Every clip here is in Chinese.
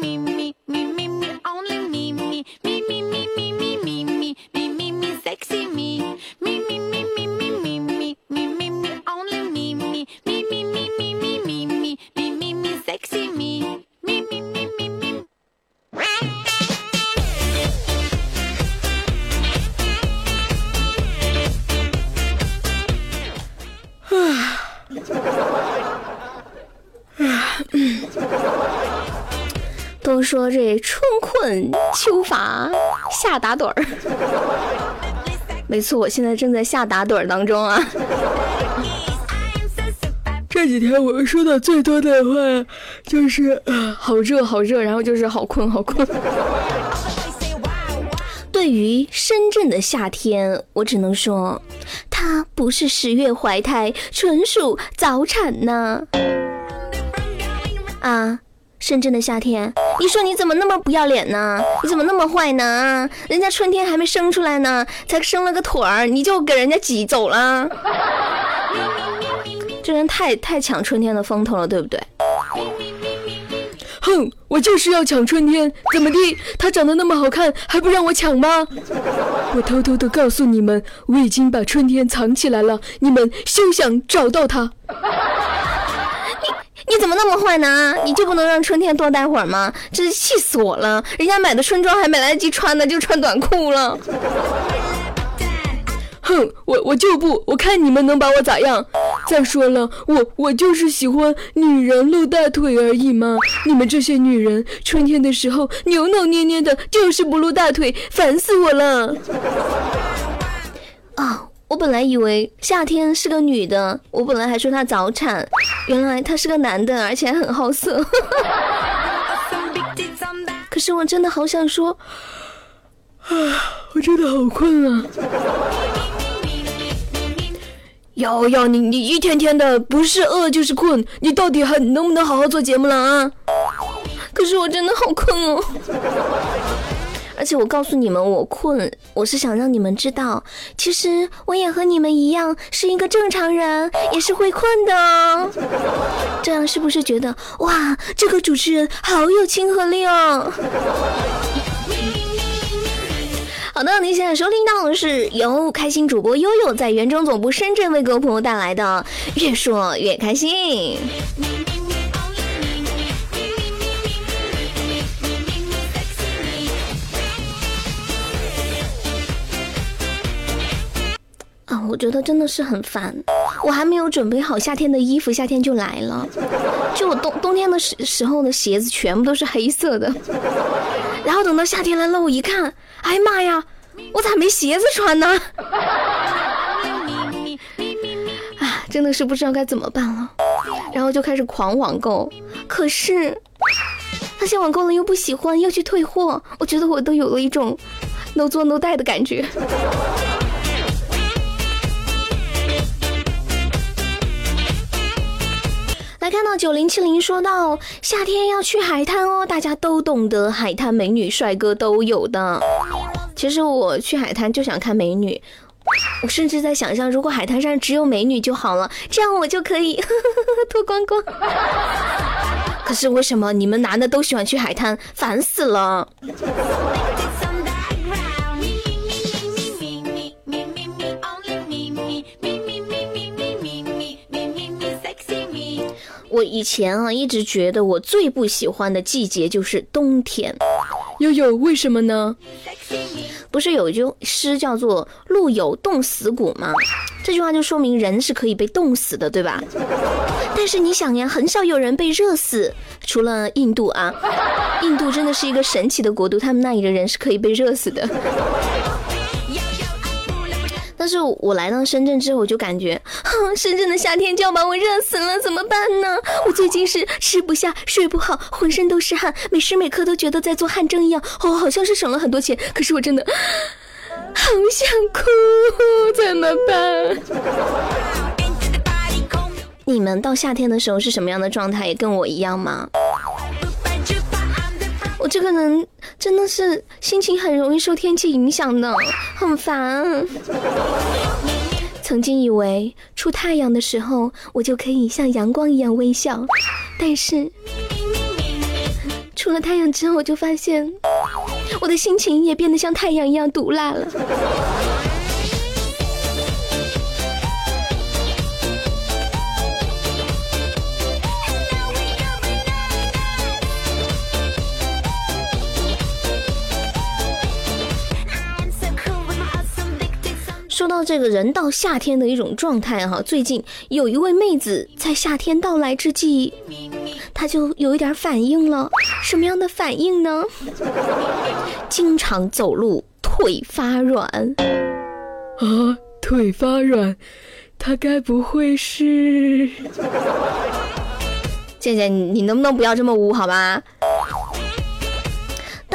me, me, me, me, me, only me, me, me, me, me, me, me, me, me, sexy me, me, me, me, me, me, me, me, me, only me, me, me, me, me, me, me, me, me, me, sexy me, 都说这春困秋乏夏打盹儿，没错，我现在正在夏打盹儿当中啊。这几天我说的最多的话就是好热好热，然后就是好困好困。对于深圳的夏天，我只能说，它不是十月怀胎，纯属早产呢。啊！深圳的夏天，你说你怎么那么不要脸呢？你怎么那么坏呢？人家春天还没生出来呢，才生了个腿儿，你就给人家挤走了。这人太太抢春天的风头了，对不对？哼，我就是要抢春天，怎么的？他长得那么好看，还不让我抢吗？我偷偷的告诉你们，我已经把春天藏起来了，你们休想找到他。那么坏呢？你就不能让春天多待会儿吗？真是气死我了！人家买的春装还没来得及穿呢，就穿短裤了。哼，我我就不，我看你们能把我咋样？再说了，我我就是喜欢女人露大腿而已嘛。你们这些女人，春天的时候扭扭捏捏的，就是不露大腿，烦死我了。啊。我本来以为夏天是个女的，我本来还说她早产，原来他是个男的，而且还很好色。可是我真的好想说，啊，我真的好困啊！瑶瑶，你你一天天的不是饿就是困，你到底还能不能好好做节目了啊？可是我真的好困哦。而且我告诉你们，我困，我是想让你们知道，其实我也和你们一样是一个正常人，也是会困的。这样是不是觉得哇，这个主持人好有亲和力哦？好的，您现在收听到的是由开心主播悠悠在原装总部深圳为各位朋友带来的《越说越开心》。我觉得真的是很烦，我还没有准备好夏天的衣服，夏天就来了。就我冬冬天的时时候的鞋子全部都是黑色的，然后等到夏天来了，我一看，哎呀妈呀，我咋没鞋子穿呢？啊，真的是不知道该怎么办了，然后就开始狂网购，可是那些网购了又不喜欢，要去退货，我觉得我都有了一种 no 做 no 带的感觉。看到九零七零说到夏天要去海滩哦，大家都懂得海滩美女帅哥都有的。其实我去海滩就想看美女，我甚至在想象，如果海滩上只有美女就好了，这样我就可以 脱光光。可是为什么你们男的都喜欢去海滩？烦死了！我以前啊，一直觉得我最不喜欢的季节就是冬天。悠悠，为什么呢？不是有一句诗叫做“路有冻死骨”吗？这句话就说明人是可以被冻死的，对吧？但是你想呀，很少有人被热死，除了印度啊，印度真的是一个神奇的国度，他们那里的人是可以被热死的。是我来到深圳之后，我就感觉，哼深圳的夏天就要把我热死了，怎么办呢？我最近是吃不下、睡不好，浑身都是汗，每时每刻都觉得在做汗蒸一样。哦，好像是省了很多钱，可是我真的好想哭，怎么办？你们到夏天的时候是什么样的状态？也跟我一样吗？这个人真的是心情很容易受天气影响的，很烦。曾经以为出太阳的时候，我就可以像阳光一样微笑，但是。出了太阳之后，我就发现我的心情也变得像太阳一样毒辣了。说到这个人到夏天的一种状态哈，最近有一位妹子在夏天到来之际，她就有一点反应了。什么样的反应呢？经常走路腿发软啊，腿发软，她该不会是…… 姐姐，你能不能不要这么污好吧？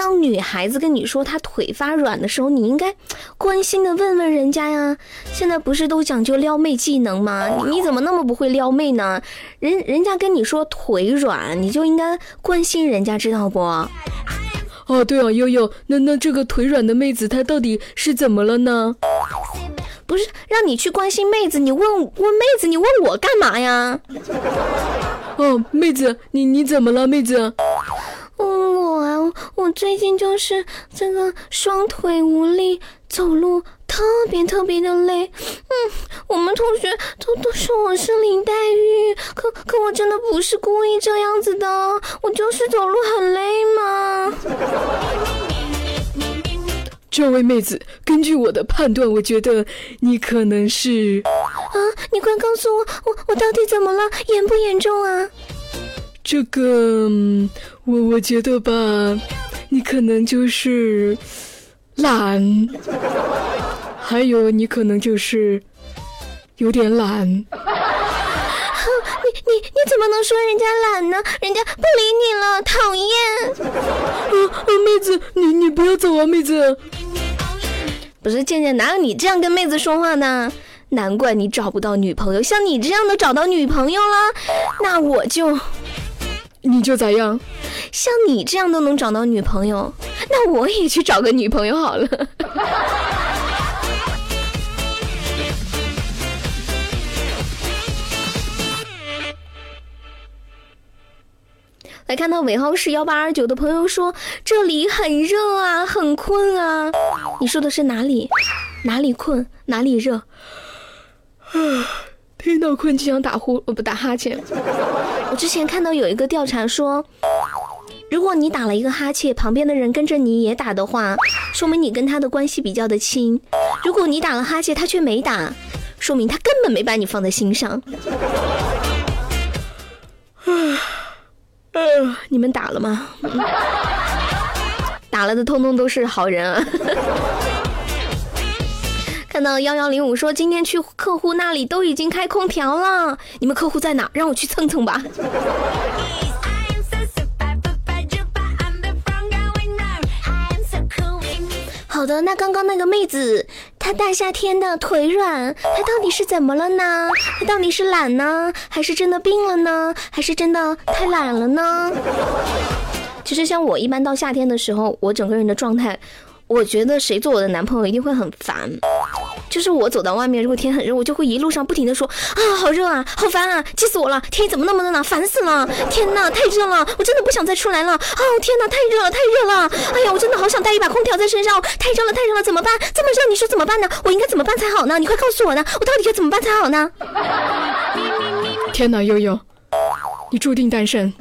当女孩子跟你说她腿发软的时候，你应该关心的问问人家呀。现在不是都讲究撩妹技能吗？你怎么那么不会撩妹呢？人人家跟你说腿软，你就应该关心人家，知道不？哦，对啊，悠悠，那那这个腿软的妹子她到底是怎么了呢？不是让你去关心妹子，你问问妹子，你问我干嘛呀？哦，妹子，你你怎么了，妹子？嗯，我啊，我最近就是这个双腿无力，走路特别特别的累。嗯，我们同学都都说我是林黛玉，可可我真的不是故意这样子的，我就是走路很累嘛。这位妹子，根据我的判断，我觉得你可能是……啊，你快告诉我，我我到底怎么了？严不严重啊？这个，我我觉得吧，你可能就是懒，还有你可能就是有点懒。你你你怎么能说人家懒呢？人家不理你了，讨厌！啊啊，妹子，你你不要走啊，妹子！不是倩倩，哪有你这样跟妹子说话呢？难怪你找不到女朋友，像你这样的找到女朋友了，那我就。你就咋样？像你这样都能找到女朋友，那我也去找个女朋友好了。来看到尾号是幺八二九的朋友说，这里很热啊，很困啊。你说的是哪里？哪里困？哪里热？啊。听到困就想打呼，呃不打哈欠。我之前看到有一个调查说，如果你打了一个哈欠，旁边的人跟着你也打的话，说明你跟他的关系比较的亲；如果你打了哈欠，他却没打，说明他根本没把你放在心上。你们打了吗？打了的通通都是好人啊。看到幺幺零五说今天去客户那里都已经开空调了，你们客户在哪？让我去蹭蹭吧。好的，那刚刚那个妹子，她大夏天的腿软，她到底是怎么了呢？她到底是懒呢，还是真的病了呢？还是真的太懒了呢？其实像我一般到夏天的时候，我整个人的状态。我觉得谁做我的男朋友一定会很烦，就是我走到外面，如果天很热，我就会一路上不停的说啊，好热啊，好烦啊，气死我了，天怎么那么热呢？烦死了，天呐，太热了，我真的不想再出来了，哦，天呐，太热了，太热了，哎呀，我真的好想带一把空调在身上，太热了，太热了，怎么办？这么热，你说怎么办呢？我应该怎么办才好呢？你快告诉我呢，我到底该怎么办才好呢？天呐，悠悠，你注定单身。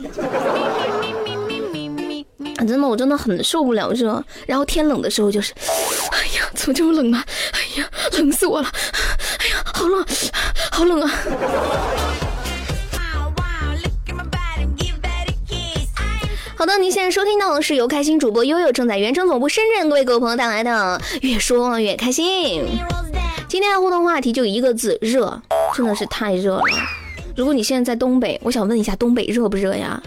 真的，我真的很受不了热。然后天冷的时候就是，哎呀，怎么这么冷呢？哎冷死我了！哎呀，好冷，好冷啊！好的，您现在收听到的是由开心主播悠悠正在原城总部深圳为各位朋友带来的《越说越开心》。今天的互动话题就一个字：热，真的是太热了。如果你现在在东北，我想问一下，东北热不热呀？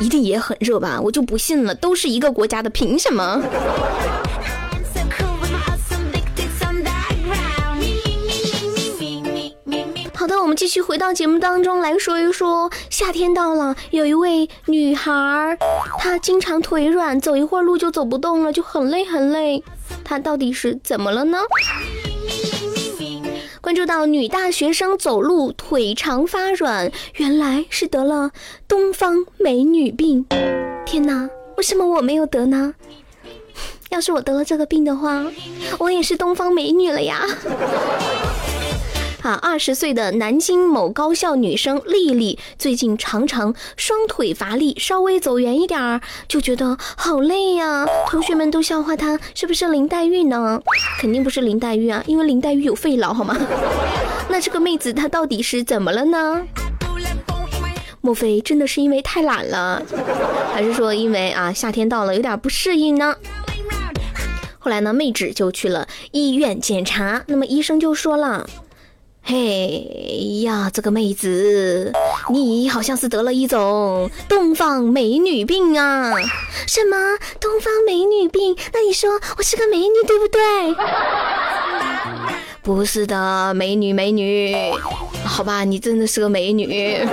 一定也很热吧？我就不信了，都是一个国家的，凭什么？我们继续回到节目当中来说一说，夏天到了，有一位女孩，她经常腿软，走一会儿路就走不动了，就很累很累，她到底是怎么了呢？关注到女大学生走路腿长发软，原来是得了东方美女病。天哪，为什么我没有得呢？要是我得了这个病的话，我也是东方美女了呀！啊，二十岁的南京某高校女生丽丽最近常常双腿乏力，稍微走远一点儿就觉得好累呀。同学们都笑话她是不是林黛玉呢？肯定不是林黛玉啊，因为林黛玉有肺痨好吗？那这个妹子她到底是怎么了呢？莫非真的是因为太懒了，还是说因为啊夏天到了有点不适应呢？后来呢，妹纸就去了医院检查，那么医生就说了。嘿呀，这个妹子，你好像是得了一种东方美女病啊！什么东方美女病？那你说我是个美女对不对？不是的，美女美女，好吧，你真的是个美女。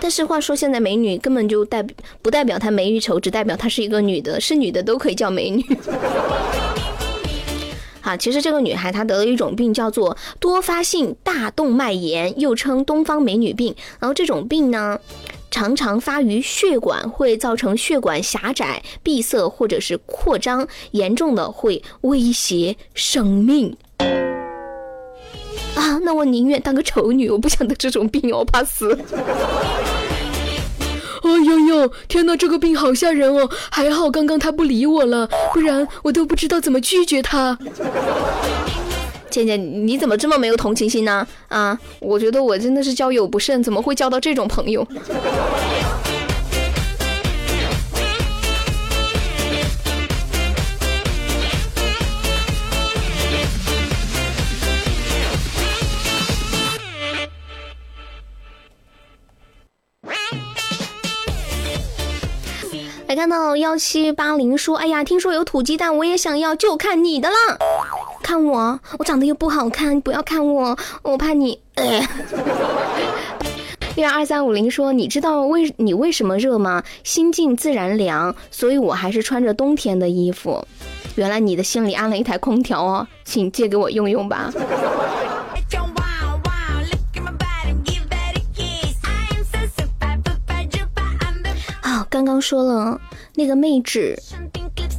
但是话说，现在美女根本就代不代表她美与丑，只代表她是一个女的，是女的都可以叫美女。啊，其实这个女孩她得了一种病，叫做多发性大动脉炎，又称东方美女病。然后这种病呢，常常发于血管，会造成血管狭窄、闭塞或者是扩张，严重的会威胁生命。啊，那我宁愿当个丑女，我不想得这种病，我怕死。天哪，这个病好吓人哦！还好刚刚他不理我了，不然我都不知道怎么拒绝他。倩倩，你怎么这么没有同情心呢？啊，我觉得我真的是交友不慎，怎么会交到这种朋友？看到幺七八零说：“哎呀，听说有土鸡蛋，我也想要，就看你的了。看我，我长得又不好看，不要看我，我怕你。” 六二三五零说：“你知道为你为什么热吗？心静自然凉，所以我还是穿着冬天的衣服。原来你的心里安了一台空调哦，请借给我用用吧。”刚刚说了那个妹纸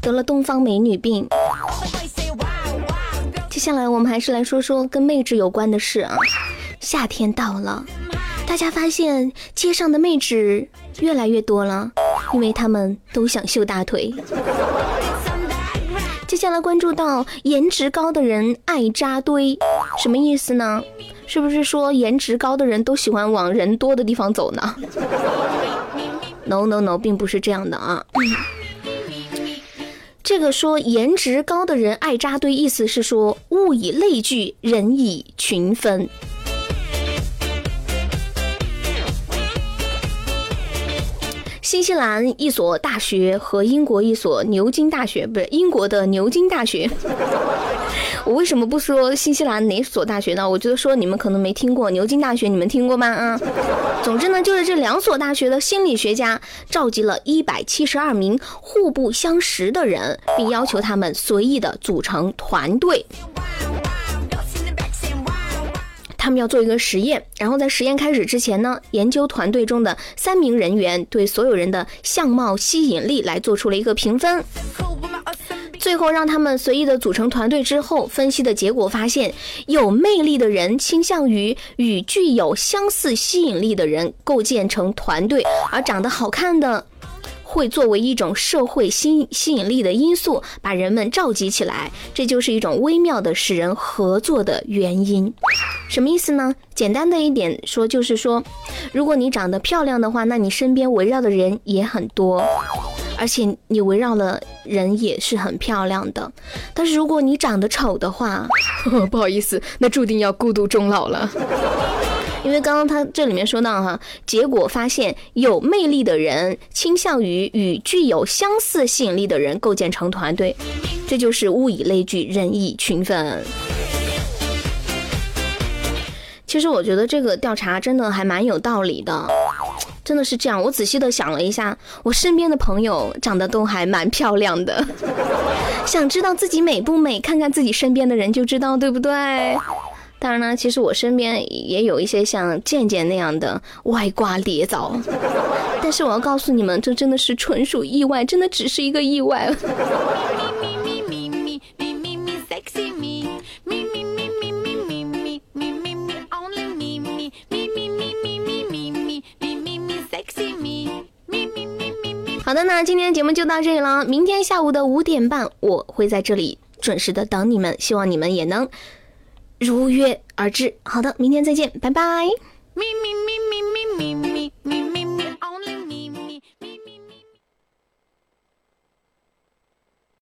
得了东方美女病，接下来我们还是来说说跟妹纸有关的事啊。夏天到了，大家发现街上的妹纸越来越多了，因为他们都想秀大腿。接下来关注到颜值高的人爱扎堆，什么意思呢？是不是说颜值高的人都喜欢往人多的地方走呢？No no no，并不是这样的啊。这个说颜值高的人爱扎堆，意思是说物以类聚，人以群分。新西兰一所大学和英国一所牛津大学，不是英国的牛津大学。我为什么不说新西兰哪所大学呢？我觉得说你们可能没听过牛津大学，你们听过吗？啊，总之呢，就是这两所大学的心理学家召集了一百七十二名互不相识的人，并要求他们随意的组成团队。他们要做一个实验，然后在实验开始之前呢，研究团队中的三名人员对所有人的相貌吸引力来做出了一个评分。最后让他们随意的组成团队之后，分析的结果发现，有魅力的人倾向于与具有相似吸引力的人构建成团队，而长得好看的会作为一种社会吸吸引力的因素，把人们召集起来。这就是一种微妙的使人合作的原因。什么意思呢？简单的一点说，就是说，如果你长得漂亮的话，那你身边围绕的人也很多。而且你围绕的人也是很漂亮的，但是如果你长得丑的话，不好意思，那注定要孤独终老了。因为刚刚他这里面说到哈，结果发现有魅力的人倾向于与具有相似吸引力的人构建成团队，这就是物以类聚，人以群分。其实我觉得这个调查真的还蛮有道理的。真的是这样，我仔细的想了一下，我身边的朋友长得都还蛮漂亮的。想知道自己美不美，看看自己身边的人就知道，对不对？当然呢，其实我身边也有一些像健健那样的歪瓜裂枣，但是我要告诉你们，这真的是纯属意外，真的只是一个意外。好的，那今天节目就到这里了。明天下午的五点半，我会在这里准时的等你们，希望你们也能如约而至。好的，明天再见，拜拜。咪咪咪咪咪咪